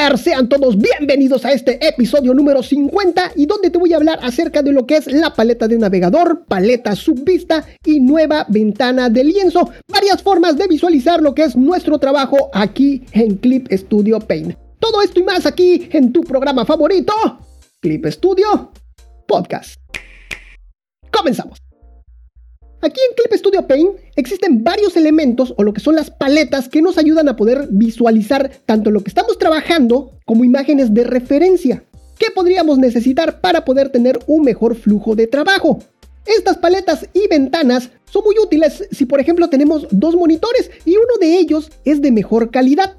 sean todos bienvenidos a este episodio número 50 y donde te voy a hablar acerca de lo que es la paleta de navegador, paleta subvista y nueva ventana de lienzo, varias formas de visualizar lo que es nuestro trabajo aquí en Clip Studio Paint. Todo esto y más aquí en tu programa favorito, Clip Studio Podcast. Comenzamos. Aquí en Clip Studio Paint existen varios elementos o lo que son las paletas que nos ayudan a poder visualizar tanto lo que estamos trabajando como imágenes de referencia que podríamos necesitar para poder tener un mejor flujo de trabajo. Estas paletas y ventanas son muy útiles si por ejemplo tenemos dos monitores y uno de ellos es de mejor calidad.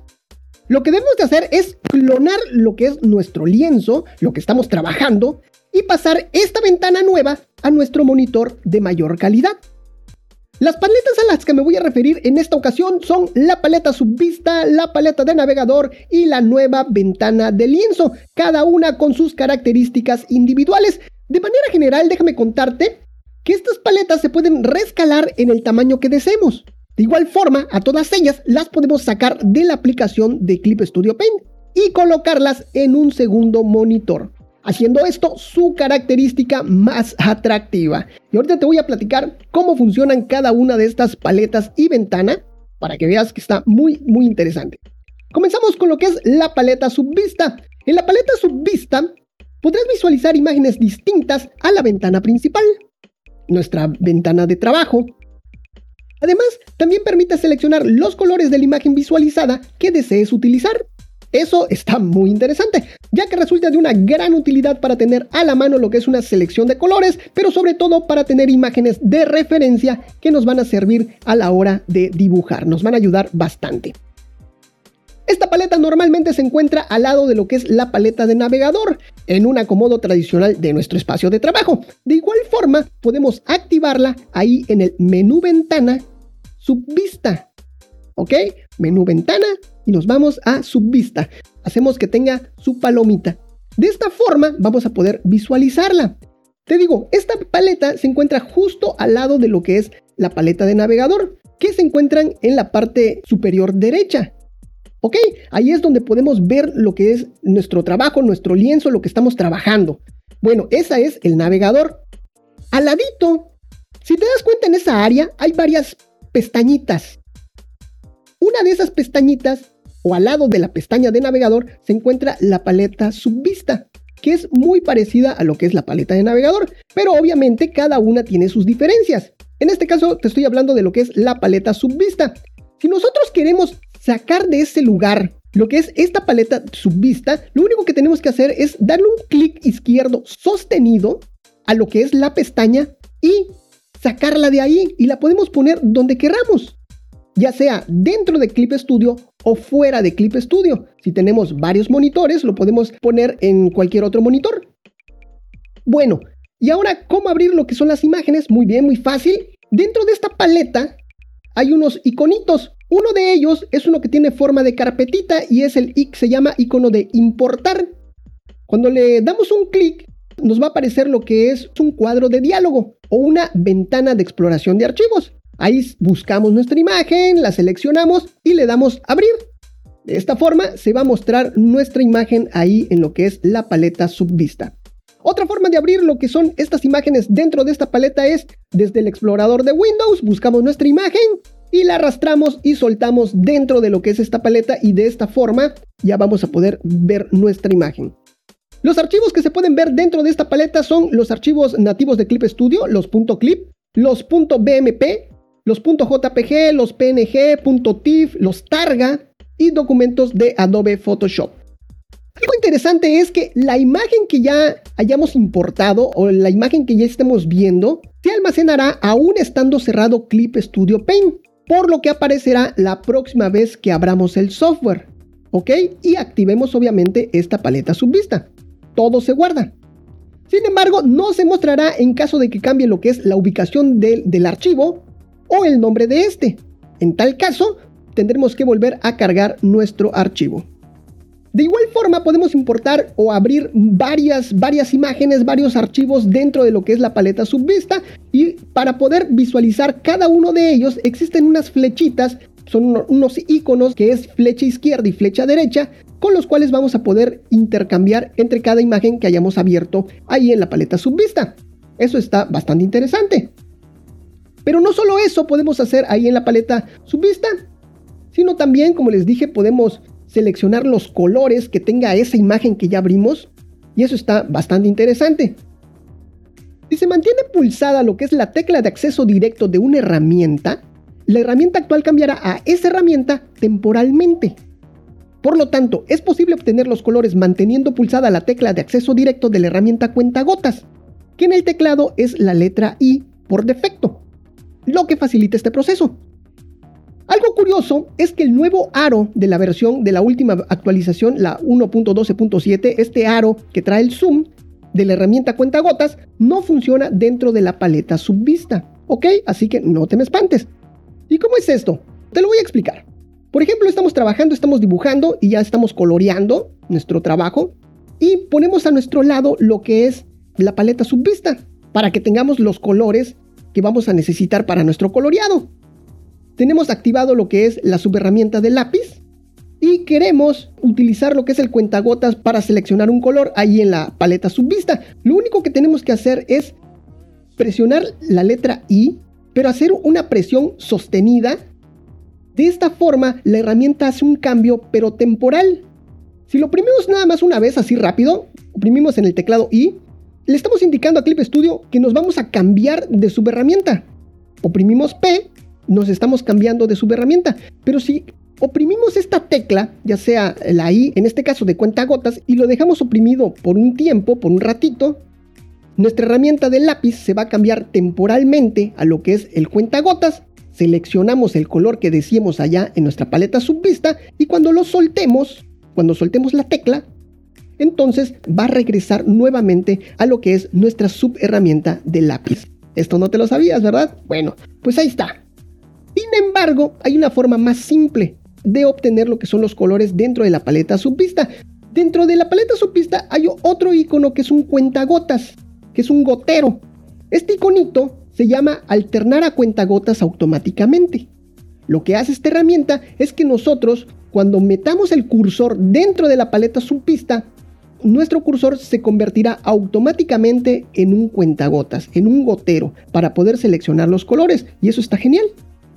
Lo que debemos de hacer es clonar lo que es nuestro lienzo, lo que estamos trabajando, y pasar esta ventana nueva a nuestro monitor de mayor calidad. Las paletas a las que me voy a referir en esta ocasión son la paleta subvista, la paleta de navegador y la nueva ventana de lienzo, cada una con sus características individuales. De manera general, déjame contarte que estas paletas se pueden rescalar en el tamaño que deseemos. De igual forma, a todas ellas las podemos sacar de la aplicación de Clip Studio Paint y colocarlas en un segundo monitor haciendo esto su característica más atractiva. Y ahorita te voy a platicar cómo funcionan cada una de estas paletas y ventana para que veas que está muy muy interesante. Comenzamos con lo que es la paleta subvista. En la paleta subvista podrás visualizar imágenes distintas a la ventana principal, nuestra ventana de trabajo. Además, también permite seleccionar los colores de la imagen visualizada que desees utilizar. Eso está muy interesante, ya que resulta de una gran utilidad para tener a la mano lo que es una selección de colores, pero sobre todo para tener imágenes de referencia que nos van a servir a la hora de dibujar, nos van a ayudar bastante. Esta paleta normalmente se encuentra al lado de lo que es la paleta de navegador, en un acomodo tradicional de nuestro espacio de trabajo. De igual forma, podemos activarla ahí en el menú ventana subvista. ¿Ok? Menú ventana, y nos vamos a subvista. Hacemos que tenga su palomita. De esta forma vamos a poder visualizarla. Te digo, esta paleta se encuentra justo al lado de lo que es la paleta de navegador, que se encuentran en la parte superior derecha. ¿Ok? Ahí es donde podemos ver lo que es nuestro trabajo, nuestro lienzo, lo que estamos trabajando. Bueno, esa es el navegador. Al ladito, si te das cuenta en esa área, hay varias pestañitas. Una de esas pestañitas, o al lado de la pestaña de navegador, se encuentra la paleta subvista, que es muy parecida a lo que es la paleta de navegador, pero obviamente cada una tiene sus diferencias. En este caso te estoy hablando de lo que es la paleta subvista. Si nosotros queremos sacar de ese lugar lo que es esta paleta subvista, lo único que tenemos que hacer es darle un clic izquierdo sostenido a lo que es la pestaña y sacarla de ahí y la podemos poner donde queramos ya sea dentro de Clip Studio o fuera de Clip Studio. Si tenemos varios monitores, lo podemos poner en cualquier otro monitor. Bueno, y ahora, ¿cómo abrir lo que son las imágenes? Muy bien, muy fácil. Dentro de esta paleta hay unos iconitos. Uno de ellos es uno que tiene forma de carpetita y es el se llama icono de importar. Cuando le damos un clic, nos va a aparecer lo que es un cuadro de diálogo o una ventana de exploración de archivos. Ahí buscamos nuestra imagen, la seleccionamos y le damos abrir. De esta forma se va a mostrar nuestra imagen ahí en lo que es la paleta subvista. Otra forma de abrir lo que son estas imágenes dentro de esta paleta es desde el explorador de Windows, buscamos nuestra imagen y la arrastramos y soltamos dentro de lo que es esta paleta y de esta forma ya vamos a poder ver nuestra imagen. Los archivos que se pueden ver dentro de esta paleta son los archivos nativos de Clip Studio, los .clip, los .bmp, los .jpg, los png, .tif, los targa y documentos de Adobe Photoshop. Algo interesante es que la imagen que ya hayamos importado o la imagen que ya estemos viendo se almacenará aún estando cerrado Clip Studio Paint, por lo que aparecerá la próxima vez que abramos el software. ¿Ok? Y activemos obviamente esta paleta subvista. Todo se guarda. Sin embargo, no se mostrará en caso de que cambie lo que es la ubicación del, del archivo o el nombre de este. En tal caso, tendremos que volver a cargar nuestro archivo. De igual forma podemos importar o abrir varias, varias imágenes, varios archivos dentro de lo que es la paleta subvista y para poder visualizar cada uno de ellos existen unas flechitas son unos iconos que es flecha izquierda y flecha derecha, con los cuales vamos a poder intercambiar entre cada imagen que hayamos abierto ahí en la paleta subvista. Eso está bastante interesante. Pero no solo eso podemos hacer ahí en la paleta subvista, sino también, como les dije, podemos seleccionar los colores que tenga esa imagen que ya abrimos y eso está bastante interesante. Si se mantiene pulsada lo que es la tecla de acceso directo de una herramienta, la herramienta actual cambiará a esa herramienta temporalmente. Por lo tanto, es posible obtener los colores manteniendo pulsada la tecla de acceso directo de la herramienta cuentagotas, que en el teclado es la letra I por defecto, lo que facilita este proceso. Algo curioso es que el nuevo aro de la versión de la última actualización, la 1.12.7, este aro que trae el zoom de la herramienta cuentagotas, no funciona dentro de la paleta subvista. ¿Ok? Así que no te me espantes. ¿Y cómo es esto? Te lo voy a explicar. Por ejemplo, estamos trabajando, estamos dibujando y ya estamos coloreando nuestro trabajo y ponemos a nuestro lado lo que es la paleta subvista para que tengamos los colores que vamos a necesitar para nuestro coloreado tenemos activado lo que es la subherramienta de lápiz y queremos utilizar lo que es el cuentagotas para seleccionar un color ahí en la paleta subvista. Lo único que tenemos que hacer es presionar la letra I, pero hacer una presión sostenida. De esta forma, la herramienta hace un cambio, pero temporal. Si lo oprimimos nada más una vez, así rápido, oprimimos en el teclado I, le estamos indicando a Clip Studio que nos vamos a cambiar de subherramienta. Oprimimos P nos estamos cambiando de subherramienta. Pero si oprimimos esta tecla, ya sea la I, en este caso de cuenta gotas, y lo dejamos oprimido por un tiempo, por un ratito, nuestra herramienta de lápiz se va a cambiar temporalmente a lo que es el cuenta gotas. Seleccionamos el color que decíamos allá en nuestra paleta subvista y cuando lo soltemos, cuando soltemos la tecla, entonces va a regresar nuevamente a lo que es nuestra subherramienta de lápiz. Esto no te lo sabías, ¿verdad? Bueno, pues ahí está. Sin embargo, hay una forma más simple de obtener lo que son los colores dentro de la paleta subvista. Dentro de la paleta subvista hay otro icono que es un cuentagotas, que es un gotero. Este iconito se llama alternar a cuentagotas automáticamente. Lo que hace esta herramienta es que nosotros, cuando metamos el cursor dentro de la paleta subvista, nuestro cursor se convertirá automáticamente en un cuentagotas, en un gotero, para poder seleccionar los colores. Y eso está genial.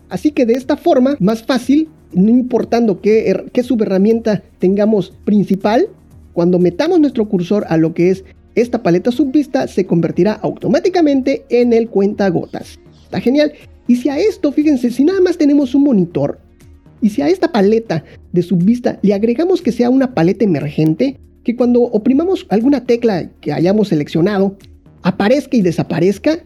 Así que de esta forma, más fácil, no importando qué, qué subherramienta tengamos principal, cuando metamos nuestro cursor a lo que es esta paleta subvista, se convertirá automáticamente en el cuentagotas. Está genial. Y si a esto, fíjense, si nada más tenemos un monitor, y si a esta paleta de subvista le agregamos que sea una paleta emergente, que cuando oprimamos alguna tecla que hayamos seleccionado, aparezca y desaparezca,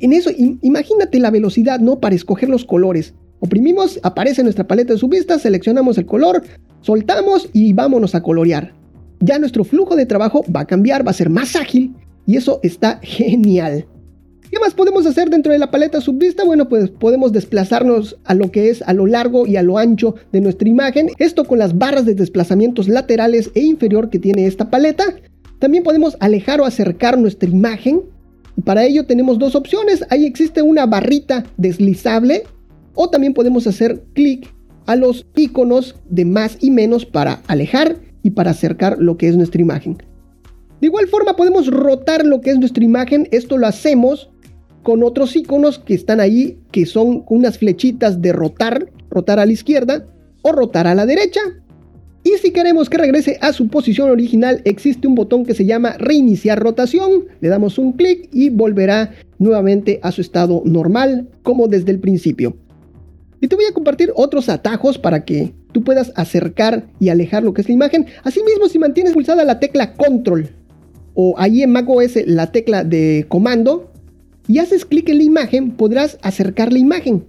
en eso, imagínate la velocidad, ¿no? Para escoger los colores. Oprimimos, aparece nuestra paleta de subvista, seleccionamos el color, soltamos y vámonos a colorear. Ya nuestro flujo de trabajo va a cambiar, va a ser más ágil y eso está genial. ¿Qué más podemos hacer dentro de la paleta subvista? Bueno, pues podemos desplazarnos a lo que es a lo largo y a lo ancho de nuestra imagen. Esto con las barras de desplazamientos laterales e inferior que tiene esta paleta. También podemos alejar o acercar nuestra imagen para ello tenemos dos opciones. Ahí existe una barrita deslizable o también podemos hacer clic a los iconos de más y menos para alejar y para acercar lo que es nuestra imagen. De igual forma podemos rotar lo que es nuestra imagen. Esto lo hacemos con otros iconos que están ahí, que son unas flechitas de rotar, rotar a la izquierda o rotar a la derecha. Y si queremos que regrese a su posición original, existe un botón que se llama reiniciar rotación. Le damos un clic y volverá nuevamente a su estado normal, como desde el principio. Y te voy a compartir otros atajos para que tú puedas acercar y alejar lo que es la imagen. Asimismo, si mantienes pulsada la tecla control o ahí en macOS la tecla de comando y haces clic en la imagen, podrás acercar la imagen.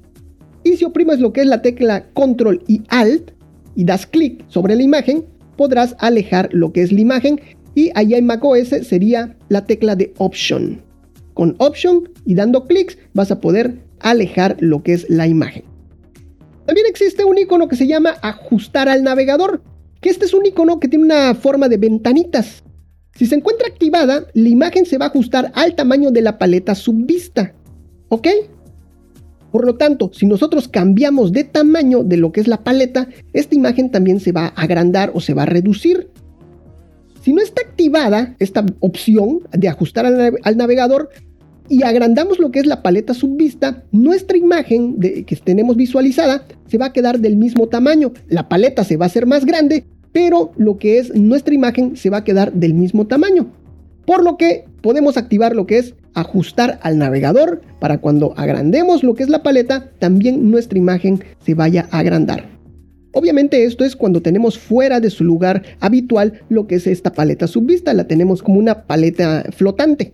Y si oprimes lo que es la tecla control y alt, y das clic sobre la imagen, podrás alejar lo que es la imagen y allá en macOS sería la tecla de Option. Con Option y dando clics vas a poder alejar lo que es la imagen. También existe un icono que se llama Ajustar al navegador, que este es un icono que tiene una forma de ventanitas. Si se encuentra activada, la imagen se va a ajustar al tamaño de la paleta subvista. ¿Ok? Por lo tanto, si nosotros cambiamos de tamaño de lo que es la paleta, esta imagen también se va a agrandar o se va a reducir. Si no está activada esta opción de ajustar al, navegador y agrandamos lo que es la paleta subvista, nuestra imagen que tenemos visualizada se va a quedar del mismo tamaño. La paleta se va a hacer más grande, pero lo que es nuestra imagen se va a quedar del mismo tamaño. Por lo que podemos activar lo que es ajustar al navegador para cuando agrandemos lo que es la paleta, también nuestra imagen se vaya a agrandar. Obviamente esto es cuando tenemos fuera de su lugar habitual lo que es esta paleta subvista, la tenemos como una paleta flotante.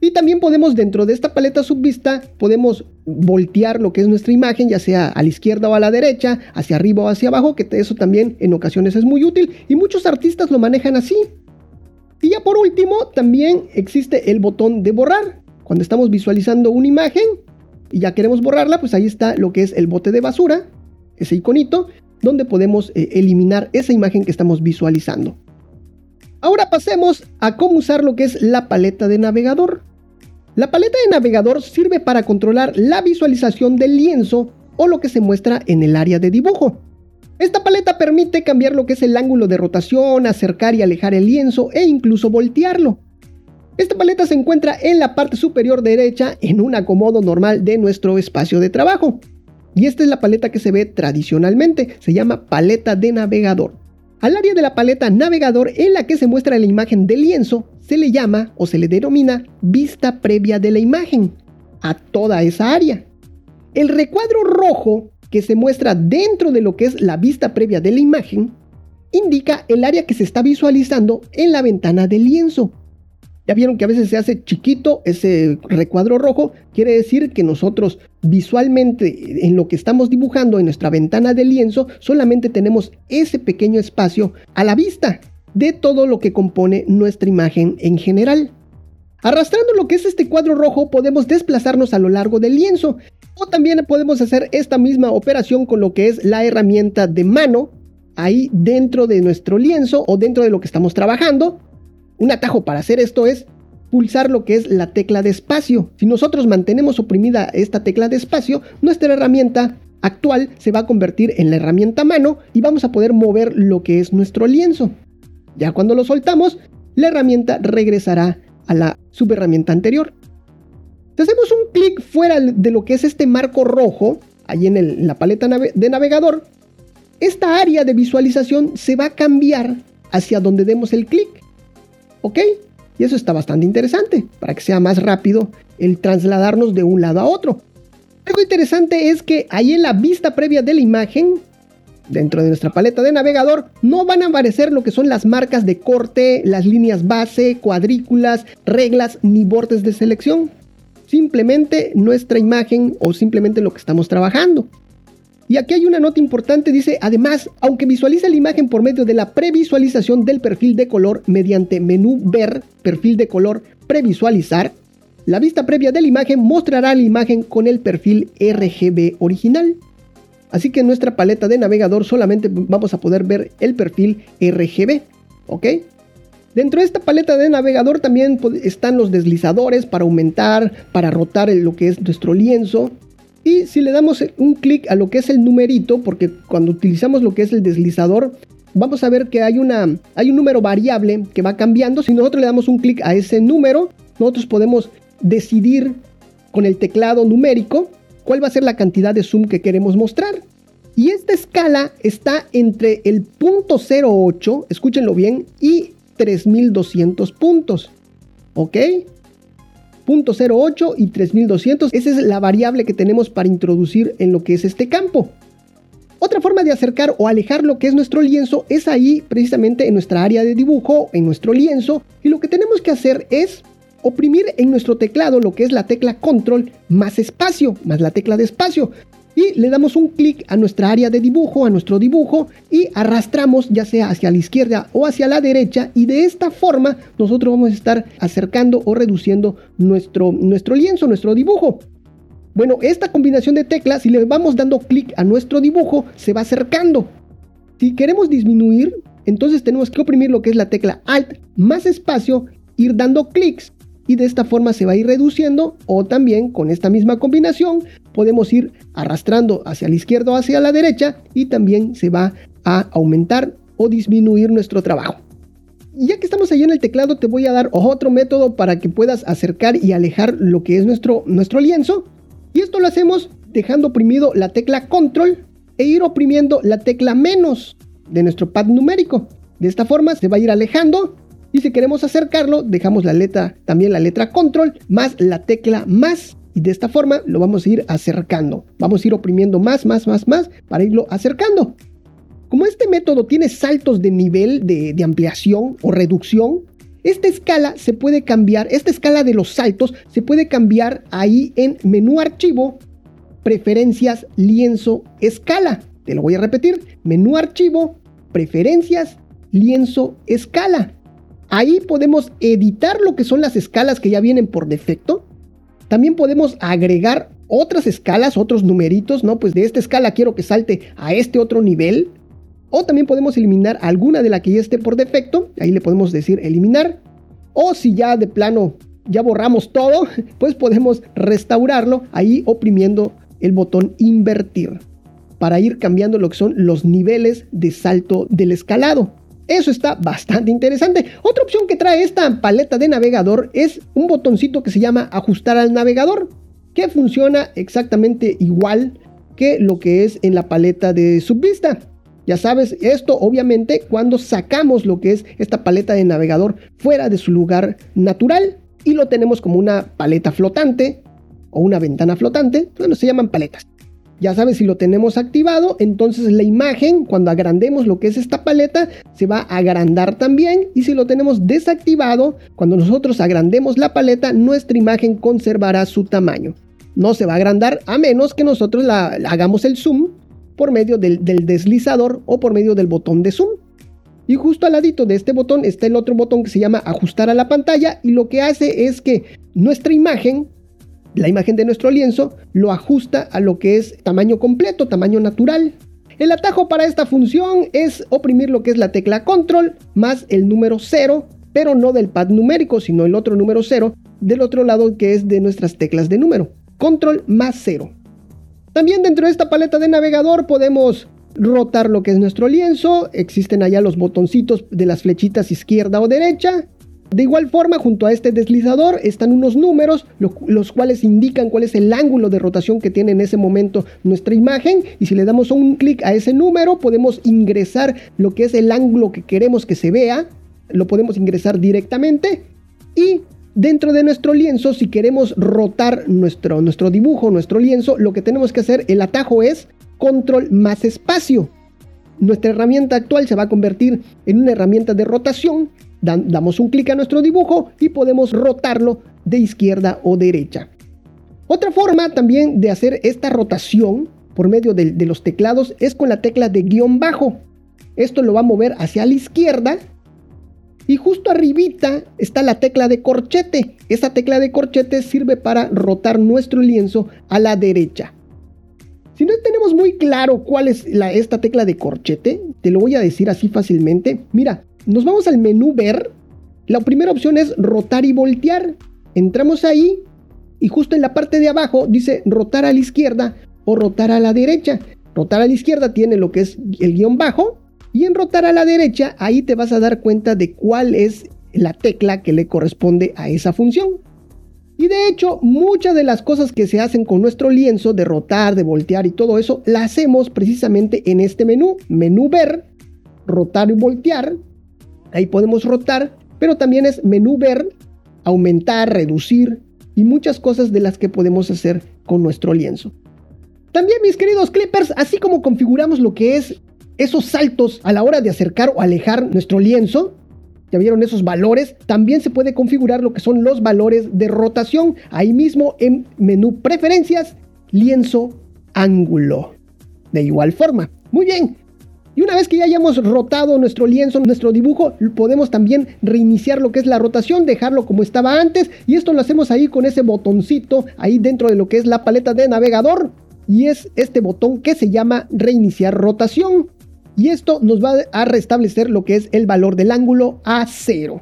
Y también podemos dentro de esta paleta subvista, podemos voltear lo que es nuestra imagen, ya sea a la izquierda o a la derecha, hacia arriba o hacia abajo, que eso también en ocasiones es muy útil y muchos artistas lo manejan así. Y ya por último, también existe el botón de borrar. Cuando estamos visualizando una imagen y ya queremos borrarla, pues ahí está lo que es el bote de basura, ese iconito, donde podemos eh, eliminar esa imagen que estamos visualizando. Ahora pasemos a cómo usar lo que es la paleta de navegador. La paleta de navegador sirve para controlar la visualización del lienzo o lo que se muestra en el área de dibujo. Esta paleta permite cambiar lo que es el ángulo de rotación, acercar y alejar el lienzo e incluso voltearlo. Esta paleta se encuentra en la parte superior derecha en un acomodo normal de nuestro espacio de trabajo. Y esta es la paleta que se ve tradicionalmente, se llama paleta de navegador. Al área de la paleta navegador en la que se muestra la imagen del lienzo se le llama o se le denomina vista previa de la imagen, a toda esa área. El recuadro rojo que se muestra dentro de lo que es la vista previa de la imagen, indica el área que se está visualizando en la ventana del lienzo. Ya vieron que a veces se hace chiquito ese recuadro rojo, quiere decir que nosotros visualmente en lo que estamos dibujando en nuestra ventana del lienzo solamente tenemos ese pequeño espacio a la vista de todo lo que compone nuestra imagen en general. Arrastrando lo que es este cuadro rojo podemos desplazarnos a lo largo del lienzo o también podemos hacer esta misma operación con lo que es la herramienta de mano ahí dentro de nuestro lienzo o dentro de lo que estamos trabajando. Un atajo para hacer esto es pulsar lo que es la tecla de espacio. Si nosotros mantenemos oprimida esta tecla de espacio, nuestra herramienta actual se va a convertir en la herramienta mano y vamos a poder mover lo que es nuestro lienzo. Ya cuando lo soltamos, la herramienta regresará a la subherramienta anterior. Si hacemos un clic fuera de lo que es este marco rojo, ahí en, la paleta de navegador, esta área de visualización se va a cambiar hacia donde demos el clic. ¿Ok? Y eso está bastante interesante para que sea más rápido el trasladarnos de un lado a otro. Algo interesante es que ahí en la vista previa de la imagen, dentro de nuestra paleta de navegador, no van a aparecer lo que son las marcas de corte, las líneas base, cuadrículas, reglas ni bordes de selección simplemente nuestra imagen o simplemente lo que estamos trabajando. Y aquí hay una nota importante, dice, además, aunque visualiza la imagen por medio de la previsualización del perfil de color mediante menú ver, perfil de color, previsualizar, la vista previa de la imagen mostrará la imagen con el perfil RGB original. Así que en nuestra paleta de navegador solamente vamos a poder ver el perfil RGB, ¿ok? Dentro de esta paleta de navegador también están los deslizadores para aumentar, para rotar lo que es nuestro lienzo. Y si le damos un clic a lo que es el numerito, porque cuando utilizamos lo que es el deslizador, vamos a ver que hay, una, hay un número variable que va cambiando. Si nosotros le damos un clic a ese número, nosotros podemos decidir con el teclado numérico cuál va a ser la cantidad de zoom que queremos mostrar. Y esta escala está entre el punto 08, escúchenlo bien, y 3200 puntos. ¿Ok? Punto 08 y 3200. Esa es la variable que tenemos para introducir en lo que es este campo. Otra forma de acercar o alejar lo que es nuestro lienzo es ahí precisamente en nuestra área de dibujo, en nuestro lienzo. Y lo que tenemos que hacer es oprimir en nuestro teclado lo que es la tecla control más espacio, más la tecla de espacio y le damos un clic a nuestra área de dibujo, a nuestro dibujo y arrastramos ya sea hacia la izquierda o hacia la derecha y de esta forma nosotros vamos a estar acercando o reduciendo nuestro, nuestro lienzo, nuestro dibujo. Bueno, esta combinación de teclas, si le vamos dando clic a nuestro dibujo, se va acercando. Si queremos disminuir, entonces tenemos que oprimir lo que es la tecla Alt más espacio, ir dando clics y de esta forma se va a ir reduciendo o también con esta misma combinación podemos ir arrastrando hacia la izquierda o hacia la derecha y también se va a aumentar o disminuir nuestro trabajo. Ya que estamos allí en el teclado te voy a dar otro método para que puedas acercar y alejar lo que es nuestro, nuestro lienzo y esto lo hacemos dejando oprimido la tecla control e ir oprimiendo la tecla menos de nuestro pad numérico. De esta forma se va a ir alejando y si queremos acercarlo, dejamos la letra, también la letra control, más la tecla más. Y de esta forma lo vamos a ir acercando. Vamos a ir oprimiendo más, más, más, más para irlo acercando. Como este método tiene saltos de nivel de, de ampliación o reducción, esta escala se puede cambiar, esta escala de los saltos se puede cambiar ahí en menú archivo, preferencias, lienzo, escala. Te lo voy a repetir, menú archivo, preferencias, lienzo, escala. Ahí podemos editar lo que son las escalas que ya vienen por defecto. También podemos agregar otras escalas, otros numeritos, ¿no? Pues de esta escala quiero que salte a este otro nivel. O también podemos eliminar alguna de la que ya esté por defecto. Ahí le podemos decir eliminar. O si ya de plano ya borramos todo, pues podemos restaurarlo ahí oprimiendo el botón invertir para ir cambiando lo que son los niveles de salto del escalado. Eso está bastante interesante. Otra opción que trae esta paleta de navegador es un botoncito que se llama ajustar al navegador, que funciona exactamente igual que lo que es en la paleta de subvista. Ya sabes, esto obviamente cuando sacamos lo que es esta paleta de navegador fuera de su lugar natural y lo tenemos como una paleta flotante o una ventana flotante, bueno, se llaman paletas. Ya sabes, si lo tenemos activado, entonces la imagen, cuando agrandemos lo que es esta paleta, se va a agrandar también. Y si lo tenemos desactivado, cuando nosotros agrandemos la paleta, nuestra imagen conservará su tamaño. No se va a agrandar a menos que nosotros la, hagamos el zoom por medio del, del deslizador o por medio del botón de zoom. Y justo al ladito de este botón está el otro botón que se llama ajustar a la pantalla y lo que hace es que nuestra imagen la imagen de nuestro lienzo lo ajusta a lo que es tamaño completo, tamaño natural. El atajo para esta función es oprimir lo que es la tecla control más el número 0, pero no del pad numérico, sino el otro número 0 del otro lado que es de nuestras teclas de número. Control más 0. También dentro de esta paleta de navegador podemos rotar lo que es nuestro lienzo. Existen allá los botoncitos de las flechitas izquierda o derecha. De igual forma, junto a este deslizador están unos números, los cuales indican cuál es el ángulo de rotación que tiene en ese momento nuestra imagen. Y si le damos un clic a ese número, podemos ingresar lo que es el ángulo que queremos que se vea. Lo podemos ingresar directamente. Y dentro de nuestro lienzo, si queremos rotar nuestro, nuestro dibujo, nuestro lienzo, lo que tenemos que hacer, el atajo es control más espacio. Nuestra herramienta actual se va a convertir en una herramienta de rotación damos un clic a nuestro dibujo y podemos rotarlo de izquierda o derecha. Otra forma también de hacer esta rotación por medio de, los teclados es con la tecla de guion bajo. Esto lo va a mover hacia la izquierda y justo arribita está la tecla de corchete. Esa tecla de corchete sirve para rotar nuestro lienzo a la derecha. Si no tenemos muy claro cuál es la, esta tecla de corchete, te lo voy a decir así fácilmente. Mira, nos vamos al menú ver. La primera opción es rotar y voltear. Entramos ahí y justo en la parte de abajo dice rotar a la izquierda o rotar a la derecha. Rotar a la izquierda tiene lo que es el guion bajo y en rotar a la derecha ahí te vas a dar cuenta de cuál es la tecla que le corresponde a esa función. Y de hecho, muchas de las cosas que se hacen con nuestro lienzo de rotar, de voltear y todo eso, la hacemos precisamente en este menú, menú ver, rotar y voltear, Ahí podemos rotar, pero también es menú ver, aumentar, reducir y muchas cosas de las que podemos hacer con nuestro lienzo. También mis queridos clippers, así como configuramos lo que es esos saltos a la hora de acercar o alejar nuestro lienzo, ya vieron esos valores, también se puede configurar lo que son los valores de rotación, ahí mismo en menú preferencias, lienzo, ángulo. De igual forma. Muy bien, y una vez que ya hayamos rotado nuestro lienzo, nuestro dibujo, podemos también reiniciar lo que es la rotación, dejarlo como estaba antes. Y esto lo hacemos ahí con ese botoncito, ahí dentro de lo que es la paleta de navegador. Y es este botón que se llama reiniciar rotación. Y esto nos va a restablecer lo que es el valor del ángulo a cero.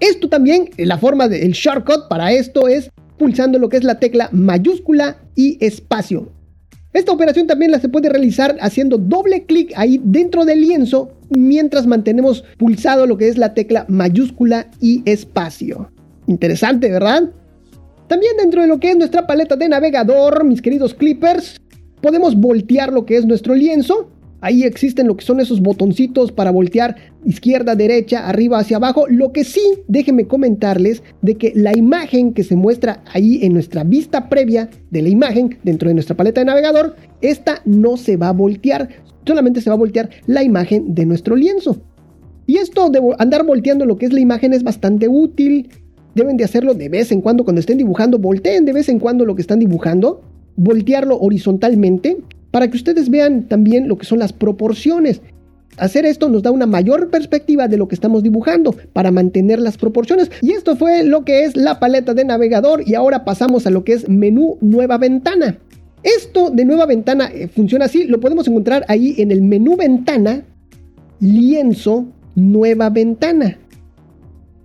Esto también, la forma del shortcut para esto es pulsando lo que es la tecla mayúscula y espacio. Esta operación también la se puede realizar haciendo doble clic ahí dentro del lienzo mientras mantenemos pulsado lo que es la tecla mayúscula y espacio. Interesante, ¿verdad? También dentro de lo que es nuestra paleta de navegador, mis queridos clippers, podemos voltear lo que es nuestro lienzo Ahí existen lo que son esos botoncitos para voltear izquierda, derecha, arriba, hacia abajo. Lo que sí, déjenme comentarles de que la imagen que se muestra ahí en nuestra vista previa de la imagen dentro de nuestra paleta de navegador, esta no se va a voltear. Solamente se va a voltear la imagen de nuestro lienzo. Y esto de andar volteando lo que es la imagen es bastante útil. Deben de hacerlo de vez en cuando cuando estén dibujando. Volteen de vez en cuando lo que están dibujando. Voltearlo horizontalmente para que ustedes vean también lo que son las proporciones. Hacer esto nos da una mayor perspectiva de lo que estamos dibujando para mantener las proporciones. Y esto fue lo que es la paleta de navegador y ahora pasamos a lo que es menú nueva ventana. Esto de nueva ventana eh, funciona así, lo podemos encontrar ahí en el menú ventana, lienzo, nueva ventana.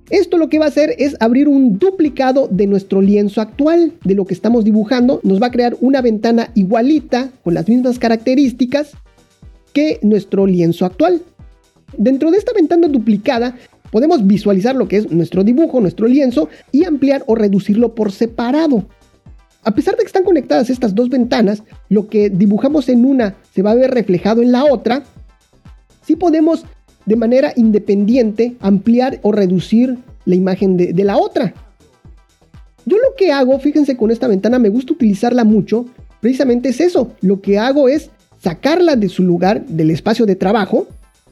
Esto lo que va a hacer es abrir un duplicado de nuestro lienzo actual, de lo que estamos dibujando. Nos va a crear una ventana igualita, con las mismas características que nuestro lienzo actual. Dentro de esta ventana duplicada podemos visualizar lo que es nuestro dibujo, nuestro lienzo y ampliar o reducirlo por separado. A pesar de que están conectadas estas dos ventanas, lo que dibujamos en una se va a ver reflejado en la otra, sí podemos de manera independiente ampliar o reducir la imagen de, la otra. Yo lo que hago, fíjense con esta ventana, me gusta utilizarla mucho, precisamente es eso, lo que hago es sacarla de su lugar, del espacio de trabajo,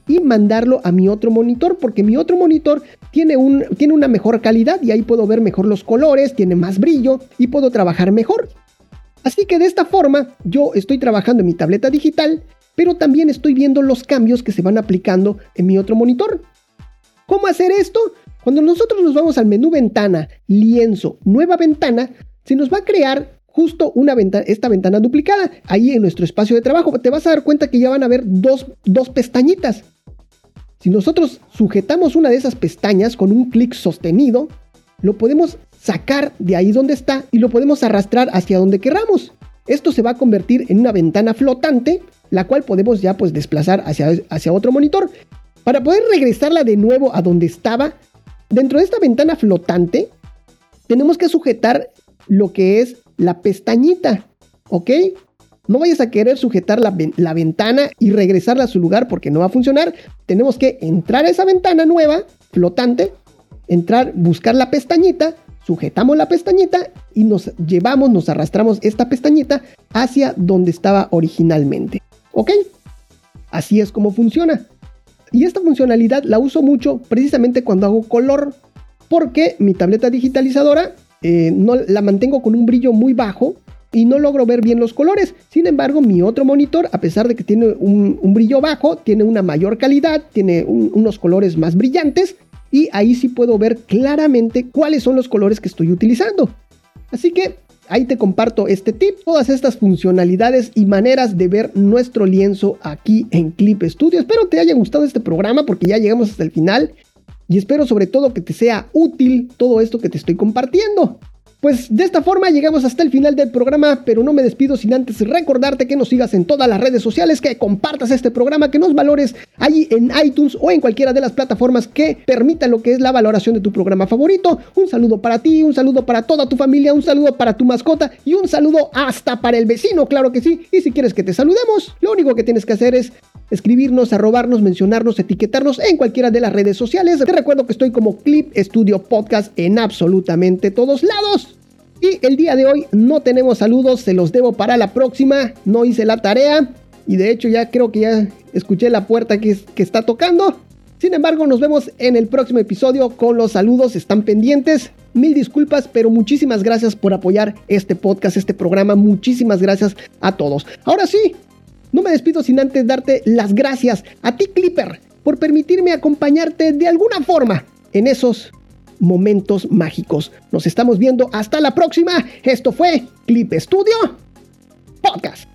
y mandarlo a mi otro monitor, porque mi otro monitor tiene, un, tiene una mejor calidad y ahí puedo ver mejor los colores, tiene más brillo y puedo trabajar mejor. Así que de esta forma yo estoy trabajando en mi tableta digital pero también estoy viendo los cambios que se van aplicando en mi otro monitor. ¿Cómo hacer esto? Cuando nosotros nos vamos al menú ventana, lienzo, nueva ventana, se nos va a crear justo una ventana, esta ventana duplicada. Ahí en nuestro espacio de trabajo te vas a dar cuenta que ya van a haber dos, dos pestañitas. Si nosotros sujetamos una de esas pestañas con un clic sostenido, lo podemos sacar de ahí donde está y lo podemos arrastrar hacia donde queramos. Esto se va a convertir en una ventana flotante la cual podemos ya pues desplazar hacia, hacia otro monitor. Para poder regresarla de nuevo a donde estaba, dentro de esta ventana flotante, tenemos que sujetar lo que es la pestañita, ¿ok? No vayas a querer sujetar la, la, ventana y regresarla a su lugar porque no va a funcionar. Tenemos que entrar a esa ventana nueva, flotante, entrar, buscar la pestañita, sujetamos la pestañita y nos llevamos, nos arrastramos esta pestañita hacia donde estaba originalmente. ¿Ok? Así es como funciona. Y esta funcionalidad la uso mucho precisamente cuando hago color, porque mi tableta digitalizadora eh, no, la mantengo con un brillo muy bajo y no logro ver bien los colores. Sin embargo, mi otro monitor, a pesar de que tiene un, brillo bajo, tiene una mayor calidad, tiene unos colores más brillantes y ahí sí puedo ver claramente cuáles son los colores que estoy utilizando. Así que Ahí te comparto este tip, todas estas funcionalidades y maneras de ver nuestro lienzo aquí en Clip Studio. Espero te haya gustado este programa porque ya llegamos hasta el final y espero sobre todo que te sea útil todo esto que te estoy compartiendo. Pues de esta forma llegamos hasta el final del programa, pero no me despido sin antes recordarte que nos sigas en todas las redes sociales, que compartas este programa, que nos valores ahí en iTunes o en cualquiera de las plataformas que permitan lo que es la valoración de tu programa favorito. Un saludo para ti, un saludo para toda tu familia, un saludo para tu mascota y un saludo hasta para el vecino, claro que sí. Y si quieres que te saludemos, lo único que tienes que hacer es escribirnos, arrobarnos, mencionarnos, etiquetarnos en cualquiera de las redes sociales. Te recuerdo que estoy como Clip Studio Podcast en absolutamente todos lados. Y el día de hoy no tenemos saludos, se los debo para la próxima. No hice la tarea y de hecho ya creo que ya escuché la puerta que, que está tocando. Sin embargo, nos vemos en el próximo episodio con los saludos, están pendientes. Mil disculpas, pero muchísimas gracias por apoyar este podcast, este programa. Muchísimas gracias a todos. Ahora sí, no me despido sin antes darte las gracias a ti, Clipper, por permitirme acompañarte de alguna forma en esos momentos mágicos. Nos estamos viendo hasta la próxima. Esto fue Clip Studio Podcast.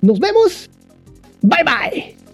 Nos vemos. Bye bye.